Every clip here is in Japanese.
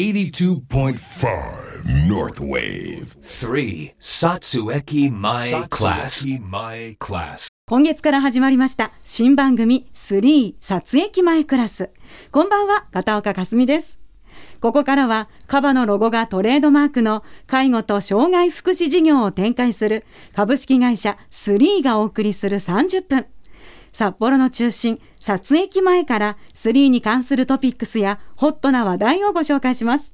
82.5 North Wave. 3. Satsueki My Class. My Class. 今月から始まりました。新番組。3撮影前クラスこんばんは。片岡かすみです。ここからはカバのロゴがトレードマークの介護と障害福祉事業を展開する株式会社3がお送りする30分札幌の中心撮影前から3に関するトピックスやホットな話題をご紹介します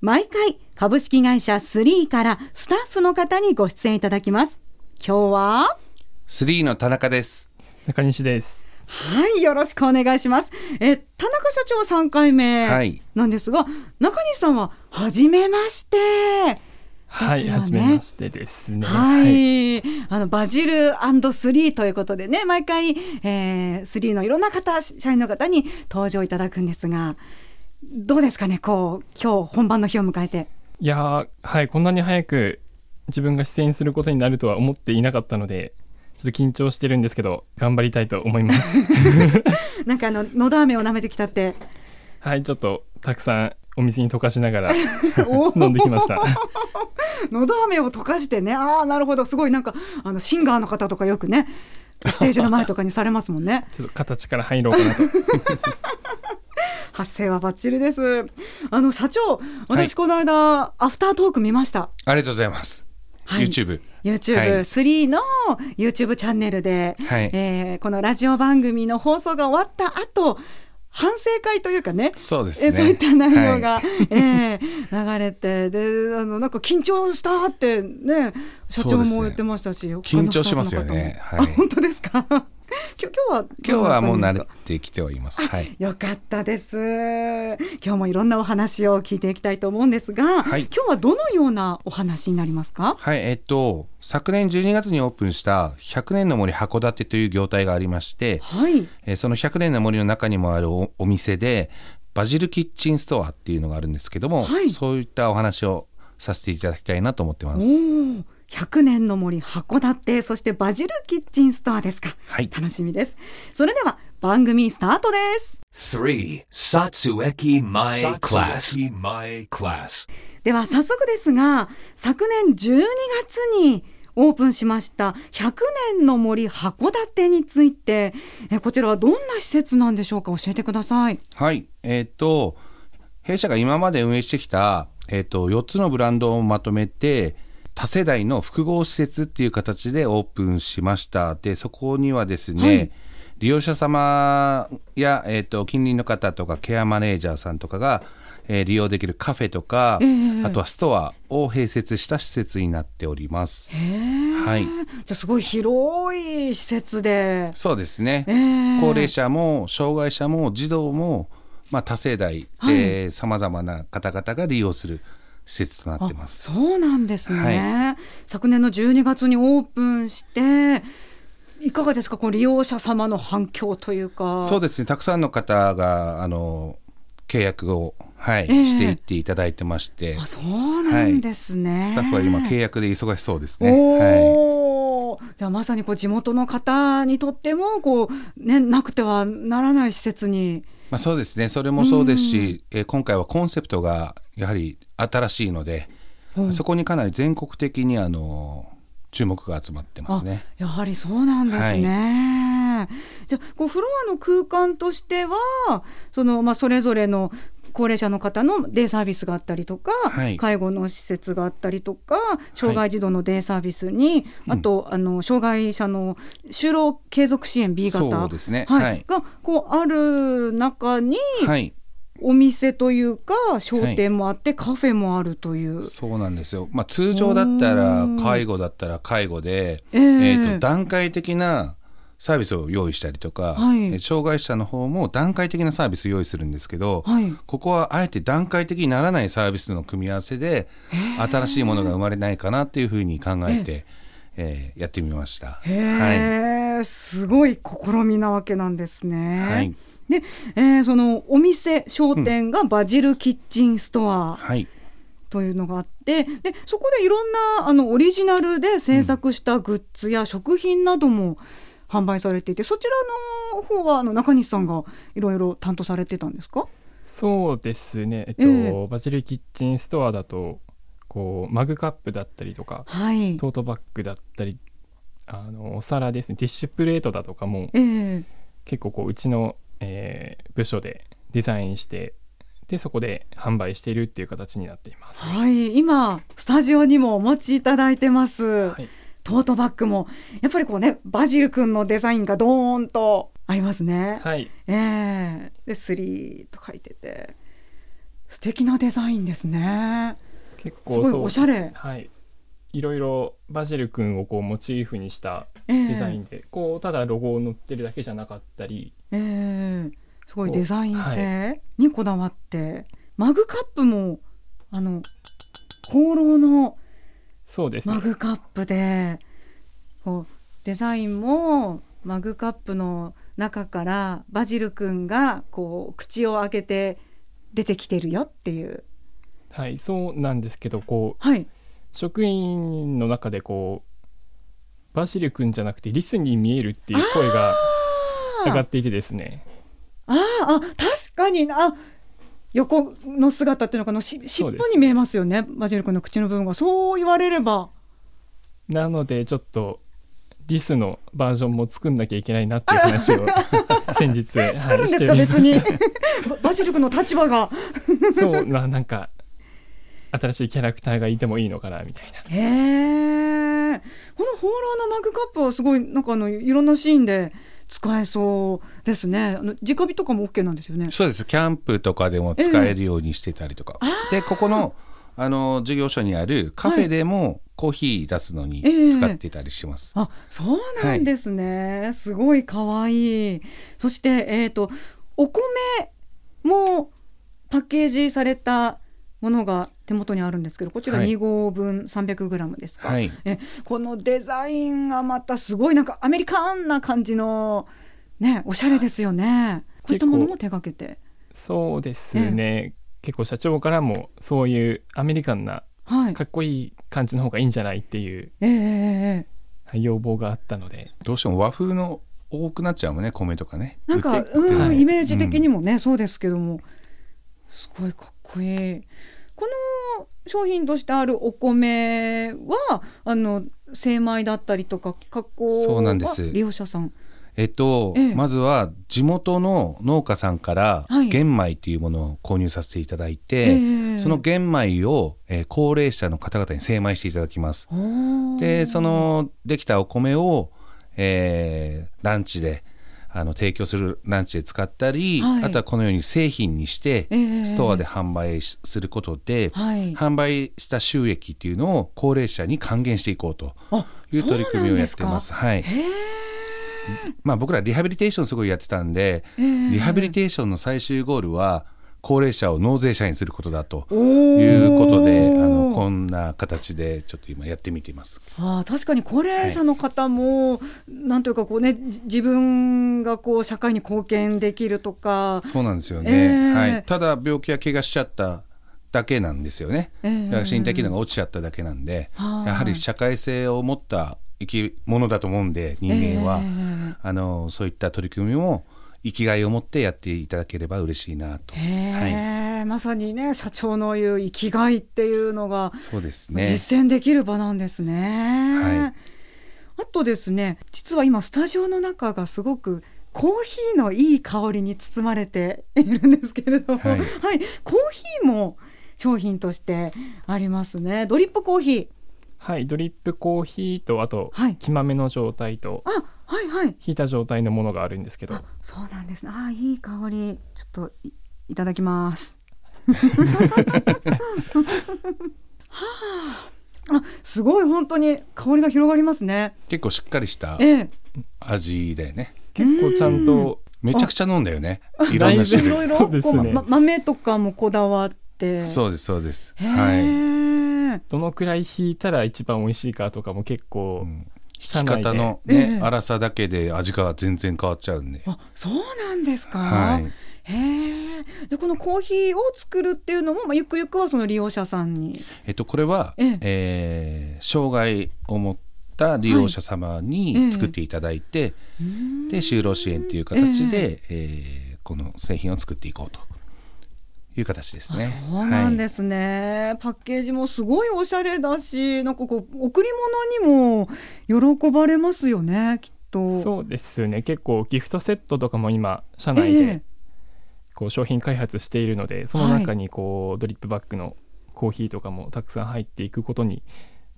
毎回株式会社3からスタッフの方にご出演いただきます今日はスリーの田中です。中西です。はい、よろしくお願いします。え、田中社長は3回目はいなんですが、中西さんは初めまして。はい、ですよねはじめましてですね。はい、あのバジルスリーということでね、毎回、えー、スリーのいろんな方、社員の方に登場いただくんですが。どうですかね、こう、今日本番の日を迎えて。いやーはい、こんなに早く自分が出演することになるとは思っていなかったので、ちょっと緊張してるんですけど、頑張りたいと思います。なんかあの、のど飴を舐めてきたって。はい、ちょっとたくさんお水に溶かしながら お飲んできました。のど飴を溶かしてね、ああ、なるほど、すごいなんか、あのシンガーの方とかよくね。ステージの前とかにされますもんね。ちょっと形から入ろうかなと。発声はバッチリです。あの社長、私この間、アフタートーク見ました。ありがとうございます。はい YouTube。YouTube3 の YouTube チャンネルで、はいえーこのラジオ番組の放送が終わった後反省会というかねそうですね。えそういった内容が、はい。えー流れてであのなんか緊張したってね社長も言ってましたし、他の緊張しますよね。はい。あ本当ですか？今日今日は今日はもう慣れてきております。はい。よかったです。今日もいろんなお話を聞いていきたいと思うんですが、はい今日はどのようなお話になりますか？はい、えっと、昨年12月にオープンした100年の森函館という業態がありまして、はい。えーその100年の森の中にもあるおお店で、バジルキッチンストアっていうのがあるんですけども、はいそういったお話をさせていただきたいなと思ってまおす。お。100年の森函館そしてバジルキッチンストアですか。はい楽しみです。それでは番組スタートです。3. Satsueki My Class. My Class. では早速ですが、昨年12月にオープンしました100年の森函館について、えこちらはどんな施設なんでしょうか？教えてください。はい。えっ、と、弊社が今まで運営してきた、えっ、と、4つのブランドをまとめて、多世代の複合施設っていう形でオープンしました。で、そこにはですね、はい利用者様や、えっ、と、近隣の方とか、ケアマネージャーさんとかが、えー利用できるカフェとか、あとはストアを併設した施設になっております。へーはい。じゃあすごい広い施設で。そうですね。えー高齢者も障害者も児童も、まあ、多世代でさまざまな方々が利用する施設となってます。そうなんですね、は昨年の12月にオープンしていかがですか？この利用者様の反響というか。そうですね。たくさんの方があの契約を、はいええ。していっていただいてまして、あそうなんですね、スタッフは今契約で忙しそうですね。はい。じゃあまさにこう地元の方にとってもこう、ね、なくてはならない施設に。まあ、そうですね。それもそうですし、えー今回はコンセプトがやはり新しいので、そこにかなり全国的にあの注目が集まってますね。あやはりそうなんですね。じゃあこうフロアの空間としてはその、まあ、それぞれの高齢者の方のデイサービスがあったりとか、はい。介護の施設があったりとか障害児童のデイサービスに、あとあの障害者の就労継続支援 B 型ね。はい。はい。がこうある中に、はい。お店というか商店もあって、カフェもあるという。そうなんですよ。まあ、通常だったら介護だったら介護で、ええ。えーと段階的なサービスを用意したりとか、はい。えー障害者の方も段階的なサービスを用意するんですけど、はい。ここはあえて段階的にならないサービスの組み合わせで新しいものが生まれないかなっていうふうに考えて、えーやってみました。へえ、すごい試みなわけなんですね。はいで、えーそのお店商店がバジルキッチンストアはい、というのがあって、でそこでいろんなあのオリジナルで制作したグッズや食品なども販売されていて、そちらの方はあの中西さんがいろいろ担当されてたんですか？そうですね。えっと、え。バジルキッチンストアだとこうマグカップだったりとかはい。トートバッグだったりあのお皿ですね。ティッシュプレートだとかもええ。結構こううちの、えー部署でデザインしてでそこで販売しているっていう形になっています。はい、今スタジオにもお持ちいただいてます。はい。トートバッグも。やっぱりこうねバジル君のデザインがドーンとありますね。はい、ええでスリーと書いてて。素敵なデザインですね。結すごいおしゃれ。はい。いろいろバジル君をこうモチーフにしたええデザインで、こうただロゴを塗ってるだけじゃなかったり。ええ。すごいデザイン性にこだわって、マグカップもあの放浪のそうですね。マグカップでこうデザインもマグカップの中からバジル君がこう口を開けて出てきてるよっていう。はいそうなんですけどこうはい。職員の中でこうバジル君じゃなくてリスに見えるっていう声が上がっていてですね。あーあ確かに。あ横の姿っていうのかな。し尻尾に見えますよね。バジル君の口の部分が。そう言われれば。なのでちょっとリスのバージョンも作んなきゃいけないなっていう話を 先日 作るんですか、はい別に。して ババジル君の立場が。そうななんか新しいキャラクターがいてもいいのかなみたいな。へえこの放浪のマグカップはすごいなんかあのいろんなシーンで使えそうですね。あの直火とかも OK なんですよね。そうです。キャンプとかでも使えるようにしてたりとか、でここのあの事業所にあるカフェでもコーヒー出すのにええ。使ってたりします、あそうなんですね、すごい可愛い。そしてえっ、とお米もパッケージされたものが手元にあるんですけどこちらはい。2合分 300g ですか、はい。えこのデザインがまたすごいなんかアメリカンな感じのねおしゃれですよね。こういったものも手掛けて。そうですね、結構社長からもそういうアメリカンなはい。かっこいい感じの方がいいんじゃないっていうええええええ。はい要望があったので。どうしても和風の多くなっちゃうもんね米とかね。なんか、うんはい。イメージ的にもね、そうですけども。すごいかっこいいこの商品としてあるお米はあの精米だったりとか加工はそうなんです。利用者さん？えっと、ええ。まずは地元の農家さんからはい。玄米っていうものを購入させていただいて、ええ。その玄米を、えー高齢者の方々に精米していただきます。でそのできたお米を、えーランチであの提供するランチで使ったり、はい。あとはこのように製品にして、ええ。ストアで販売しすることで、はい。販売した収益っていうのを高齢者に還元していこうとあいう取り組みをやってます。そうなんはい。まあ、僕らリハビリテーションすごいやってたんで、ええ。リハビリテーションの最終ゴールは高齢者を納税者にすることだというこな形でちょっと今やってみています。ああ確かに高齢者の方も、なんというかこうねじ自分がこう社会に貢献できるとか。そうなんですよね、ええはい、ただ病気や怪我しちゃっただけなんですよね、ええだから身体機能が落ちちゃっただけなんで、はいやはり社会性を持った生き物だと思うんで人間は、ええあのそういった取り組みも生きがいを持ってやっていただければ嬉しいなと、まさにね社長の言う生きがいっていうのがそうですね。実践できる場なんですね。はい。あとですね実は今スタジオの中がすごくコーヒーのいい香りに包まれているんですけれども、ははい。いコーヒーも商品としてありますね。ドリップコーヒー。はいドリップコーヒーとあとはい。木豆の状態と。あはいはい。引いた状態のものがあるんですけど。あそうなんですね。あいい香り。ちょっといいただきます。はあ。あすごい本当に香りが広がりますね。結構しっかりしたええ。味だよね。結構ちゃんとめちゃくちゃ飲んだよね。いろんな種類。いろいろ。そうですね。こうま豆とかもこだわって。そうですそうです。へはい、え、どのくらい引いたら一番美味しいかとかも結構、うん引き方のね、ええ。粗さだけで味が全然変わっちゃうんで。あそうなんですか、はい。へえ。でこのコーヒーを作るっていうのも、まあ、ゆくゆくはその利用者さんに。えっとこれは、ええ。えー障害を持った利用者様はいえ。えに作っていただいて、で就労支援っていう形で、えーこの製品を作っていこうという形ですね。そうなんですね、パッケージもすごいおしゃれだしなんかこう贈り物にも喜ばれますよねきっと。そうですね。結構ギフトセットとかも今社内でええ。こう商品開発しているのでその中にこうドリップバッグのコーヒーとかもたくさん入っていくことに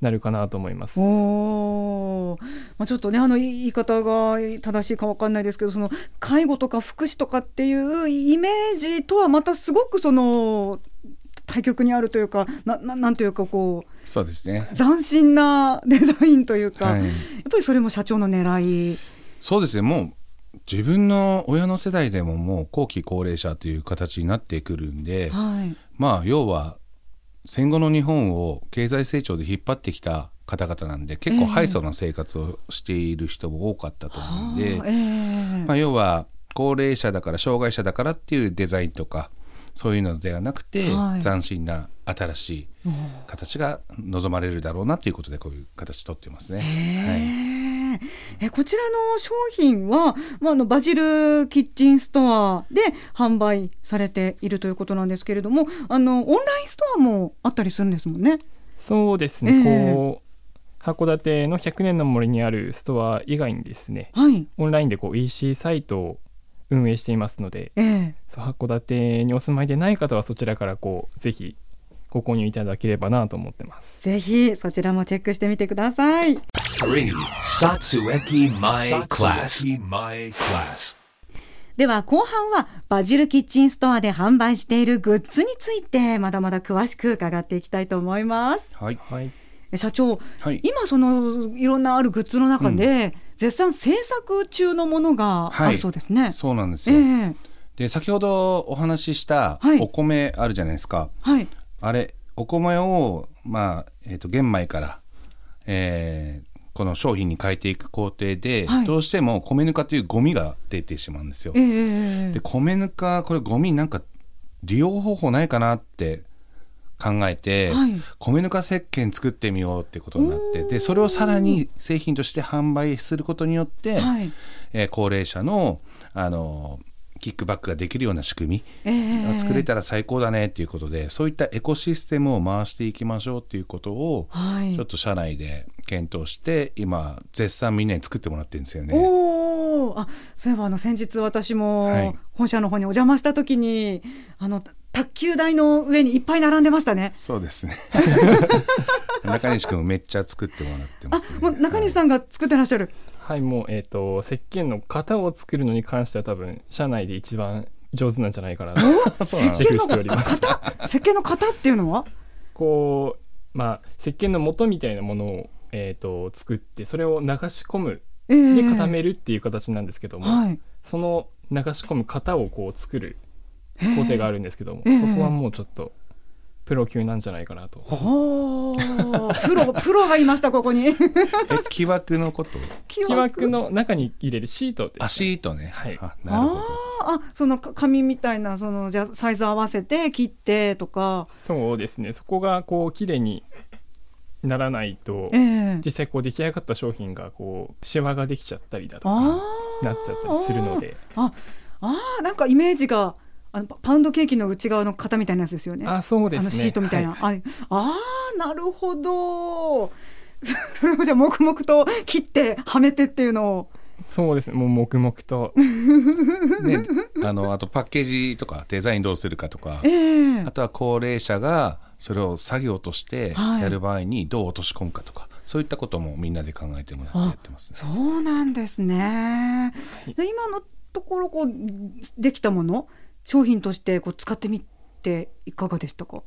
なるかなと思います。おーまあ、ちょっとねあの言い方が正しいかわかんないですけどその介護とか福祉とかっていうイメージとはまたすごくその対極にあるというかなななんというかこうそうですね。斬新なデザインというか、はいやっぱりそれも社長の狙い。そうですね。もう自分の親の世代でももう後期高齢者という形になってくるんで、はいまあ要は戦後の日本を経済成長で引っ張ってきた方々なんで結構ええハイソな生活をしている人も多かったと思うんで、はあええ。まあ、要は高齢者だから障害者だからっていうデザインとかそういうのではなくて、はい。斬新な新しいうん形が望まれるだろうなということでこういう形取ってますね。はいへええこちらの商品は、まあ、あのバジルキッチンストアで販売されているということなんですけれどもあのオンラインストアもあったりするんですもんね。そうですね、ええこう函館の100年の森にあるストア以外にですねはい、オンラインでこう EC サイトを運営していますのでええそう函館にお住まいでない方はそちらからこうぜひご購入いただければなと思ってます。ぜひそちらもチェックしてみてください。3. Satsueki My Class. Class. では後半はバジルキッチンストアで販売しているグッズについてまだまだ詳しく伺っていきたいと思います。はいはい、え社長、はい今そのいろんなあるグッズの中で、絶賛制作中のものがあるそうですね。そうなんですえよ、えで先ほどお話ししたはいお米あるじゃないですか、はい。あれお米を、まあえー、と玄米から、えーこの商品に変えていく工程で、はいどうしても米ぬかというゴミが出てしまうんですよ。ええで米ぬかこれゴミなんか利用方法ないかなって考えて、はい米ぬか石鹸作ってみようってことになってでそれをさらに製品として販売することによって、はい。えー高齢者のあのキックバックができるような仕組えみえが作れたら最高だねっていうことで、そういったエコシステムを回していきましょうっていうことを、はいちょっと社内で検討して今絶賛みんなに作ってもらってるんですよね。あ、そういえばあの先日私もはい本社の方にお邪魔した時に、あの卓球台の上にいっぱい並んでましたね。そうですね。中西君めっちゃ作ってもらってまあす、ね。、もう中西さんが作ってらっしゃる。はい、もうえっ、と石鹸の型を作るのに関しては多分社内で一番上手なんじゃないかなと そうなんだ自負しております。石鹸の型っていうのは？こうまあ石鹸の元みたいなものをえっ、と作ってそれを流し込むええ。で固めるっていう形なんですけども、はい。その流し込む型をこう作る工程があるんですけども、ええ。そこはもうちょっとプロ級なんじゃないかなと。プロ プロがいましたここに。え木枠のこと？木木枠の中に入れるシートです、ね。あシートね。はい。あなるほど。あー。あそのか紙みたいなそのじゃあサイズ合わせて切ってとか、そうですね。そこがこう綺麗にならないと、ええ。実際こう出来上がった商品がこうシワができちゃったりだとあかー。なっちゃったりするので。ああー。なんかイメージがあのパパウンドケーキの内側の型みたいなやつですよね。あそうですねあのシートみたいな。はいああーなるほど。それをじゃあ黙々と切ってはめてっていうのを。そうですねもう黙々と ね、あのあとパッケージとかデザインどうするかとかええあとは高齢者がそれを作業としてはいやる場合にどう落とし込むかとか、そういったこともみんなで考えてもらってやってますね。そうなんですね。で今のところこうできたもの商品としてこう使ってみていかがでしたか？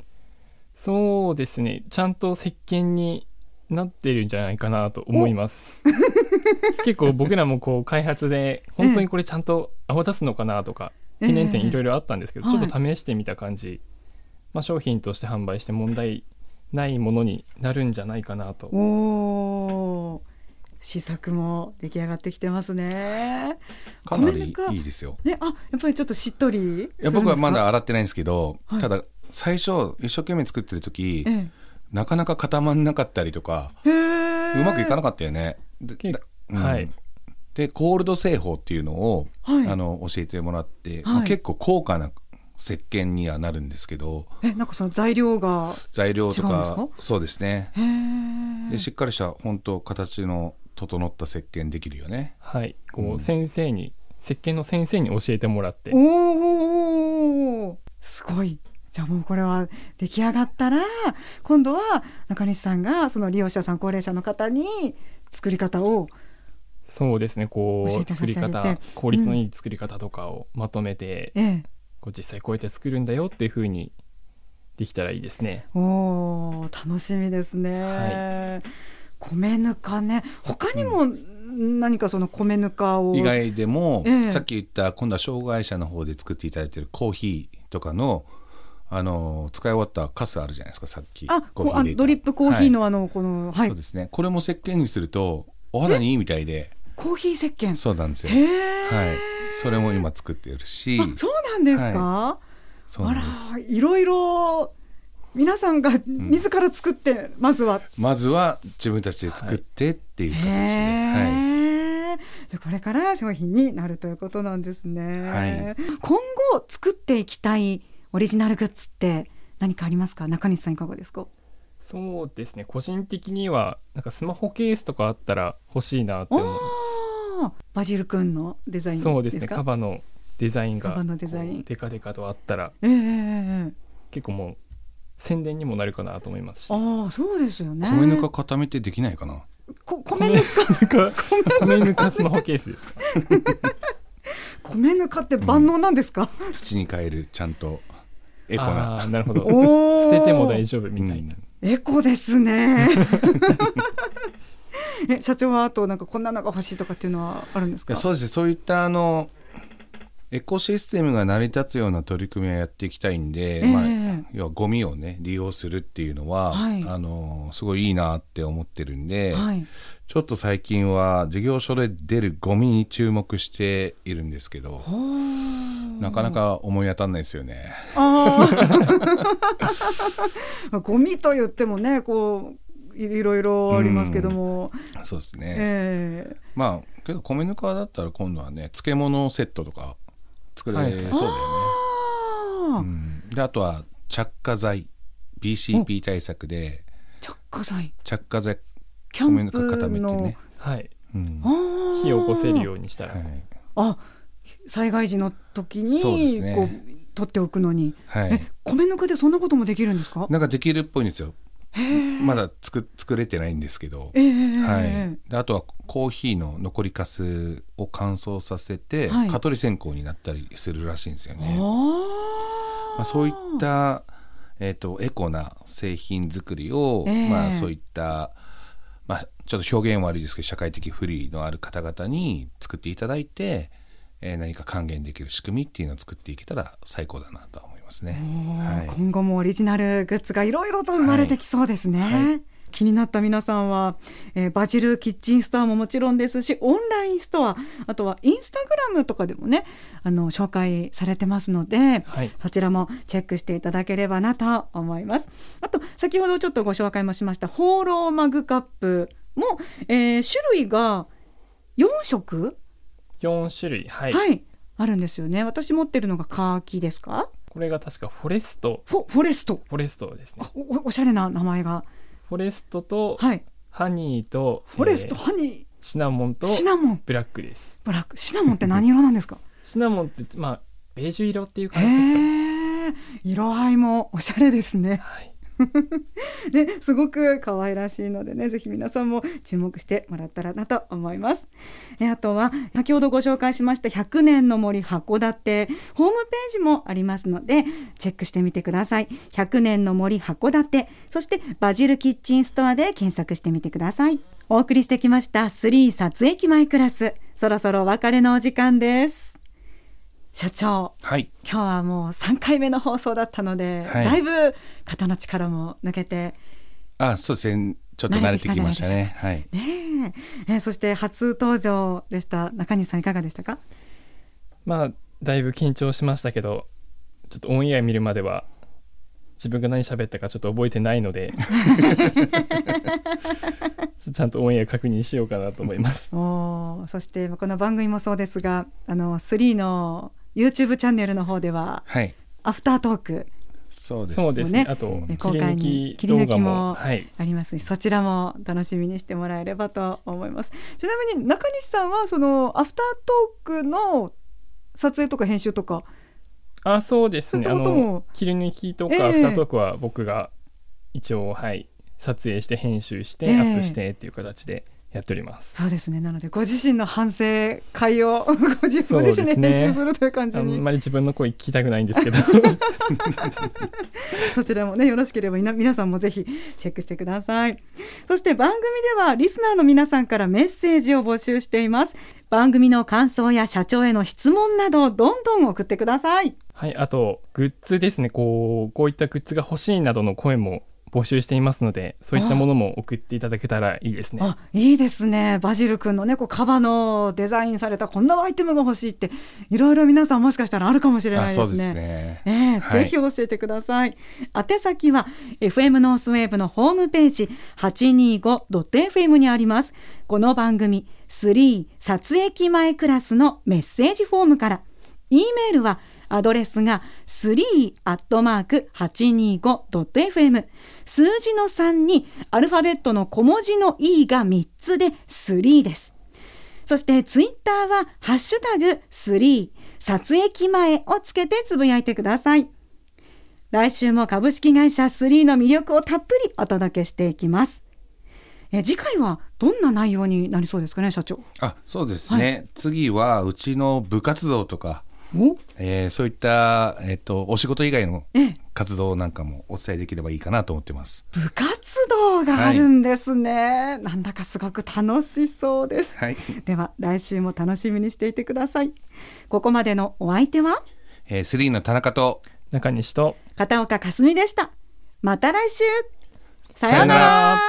そうですね。ちゃんと石鹸になってるんじゃないかなと思います。結構僕らもこう開発で本当にこれちゃんと泡立つのかなとかええ。懸念点いろいろあったんですけど、はい。ちょっと試してみた感じ、まあ、商品として販売して問題ないものになるんじゃないかなと。おお。試作も出来上がってきてますね。かなりいいですよ。ね、あ、やっぱりちょっとしっとり。いや僕はまだ洗ってないんですけど、はい。ただ最初一生懸命作ってる時、えなかなか固まんなかったりとか。うまくいかなかったよね。うん。はい。でコールド製法っていうのを、はい。あの教えてもらって、はい。まあ結構高価な石鹸にはなるんですけどえなんかその材料が材料とかそうですね。へえでしっかりした本当形の整った石鹸できるよねはいこうん先生に、石鹸の先生に教えてもらっておおすごいじゃあもうこれは出来上がったら今度は中西さんがその利用者さん高齢者の方に作り方をそうですねこう作り方効率のいい作り方とかをまとめて、ええこう実際こうやって作るんだよっていう風にできたらいいですねお楽しみですね、はい米ぬかね。他にも何かその米ぬかを。以外でも、ええ。さっき言った今度は障害者の方で作っていただいてるコーヒーとかのあの使い終わったカスあるじゃないですかさっき。あコーヒーでドリップコーヒーのはあのこのいはい、そうですね。これも石鹸にするとお肌にいいみたいで。コーヒー石鹸。そうなんですよ。はい。それも今作ってるし。あそうなんですか、あそうなんです。らいろいろ皆さんが自ら作って、まずは。まずは自分たちで作ってっていう形で、へはい。えじゃあこれから商品になるということなんですね、はい。今後作っていきたいオリジナルグッズって何かありますか？中西さんいかがですか？そうですね。個人的にはなんかスマホケースとかあったら欲しいなって思いまおー。バジルくんのデザインすですか？そうですね。カバのデザインがカバのデザイン。こうデカデカとあったら。ええええええ。結構もう宣伝にもなるかなと思いますし。ああそうですよね。米ぬか固めてできないかな。こ米ぬか？米ぬかスマホケースですか？米ぬかって万能なんですか、土に変えるちゃんと。エコな。なるほど。捨てても大丈夫みたいな、エコですね。え社長はあとなんかこんなのが欲しいとかっていうのはあるんですか？そうです。ねそういったあのエコシステムが成り立つような取り組みをやっていきたいんで、ええ。まあ、要はゴミをね利用するっていうのは、はい。あのすごいいいなって思ってるんで、はい。ちょっと最近は事業所で出るゴミに注目しているんですけどなかなか思い当たんないですよね。ゴミと言ってもねこういいろいろありますけども、そうですね、ええ。まあけど米ぬかだったら今度はね漬物セットとか作れそうだよね。うん。であとは着火剤。BCP 対策で。着火剤。着火剤キャンプ米ぬか固めてのね、はい。うん。火を起こせるようにしたら、はい。あ災害時の時にそうですね。こう取っておくのに、はい。え米ぬかでそんなこともできるんですか？なんかできるっぽいんですよまだ作作れてないんですけど、ええはい、であとはコーヒーの残りかすを乾燥させて、はい。蚊取り線香になったりするらしいんですよね。あ。まあ、そういった、えー、とエコな製品作りを、ええ。まあ、そういった、まあ、ちょっと表現悪いですけど社会的不利のある方々に作っていただいて、えー何か還元できる仕組みっていうのを作っていけたら最高だなとますね。はい今後もオリジナルグッズがいろいろと生まれてきそうですね。はい気になった皆さんは、えーバジルキッチンストアももちろんですしオンラインストアあとはインスタグラムとかでもねあの紹介されてますので、はいそちらもチェックしていただければなと思います。あと先ほどちょっとご紹介もしましたホーローマグカップも、えー種類が4色、4種類はい、はい、あるんですよね。私持ってるのがカーキですか？これが確かフォレストフォフォレスト。フォレストですねあおおしゃれな名前が。フォレストとはい。ハニーと、フォレスト、えーハニシナモンとー、シナモン、ブラックですブラック。シナモンって何色なんですか？シナモンってまあベージュ色っていうへ感じですかねえ。色合いもおしゃれですね。はい ね、すごく可愛らしいのでね、ぜひ皆さんも注目してもらったらなと思います。えあとは先ほどご紹介しました100年の森函館ホームページもありますのでチェックしてみてください。100年の森函館、そしてバジルキッチンストアで検索してみてください。お送りしてきました3撮影機前クラス、そろそろお別れのお時間です。社長、はい。今日はもう3回目の放送だったので、はい。だいぶ肩の力も抜けてあそうですね。ちょっと慣れてきましたね。はい。ねえ。えーそして初登場でした。中西さんいかがでしたか？まあだいぶ緊張しましたけどちょっとオンエア見るまでは自分が何喋ったかちょっと覚えてないので ちゃんとオンエア確認しようかなと思います。おーそしてこの番組もそうですがあの3の YouTube チャンネルの方でははい。アフタートーク。そうです。そうですね。ね。あとえ切り抜き切り抜き動画も。あります。しそちらも楽しみにしてもらえればと思います。ちなみに中西さんはそのアフタートークの撮影とか編集とかあ、そうですね。そうあいったこともの切り抜きとええ。かアフタートークは僕が一応はい撮影して編集してええ。アップしてっていう形でやっております。そうですねなのでご自身の反省会を ご自ご自身で編集するという感じあんにまり自分の声聞きたくないんですけど。そちらもねよろしければ皆さんもぜひチェックしてくださいそして番組ではリスナーの皆さんからメッセージを募集しています番組の感想や社長への質問などどんどん送ってくださいはい、あとグッズですね。こうこういったグッズが欲しいなどの声も募集していますので、そういったものも送っていただけたらいいですね。あいいですねバジル君のねこうカバのデザインされたこんなアイテムが欲しいっていろいろ皆さんもしかしたらあるかもしれないですねあそうですね。ええはいぜひ教えてください。宛先は FM ノースウェーブのホームページ 825.fm にあります。この番組3撮影前クラスのメッセージフォームから。e メールはアドレスが3アットマーク 825.fm 数字の3にアルファベットの小文字の e が3つで3です。そしてツイッターはハッシュタグ3撮影前をつけてつぶやいてください。来週も株式会社3の魅力をたっぷりお届けしていきます。え次回はどんな内容になりそうですかね社長？あそうですね、次はうちの部活動とか、おえーそういった、えっとお仕事以外のええ活動なんかもお伝えできればいいかなと思ってます。部活動があるんですね、なんだかすごく楽しそうです。はい、では来週も楽しみにしていてください。ここまでのお相手は？えー、3の田中と中西と片岡かすみでした。また来週。ささようなら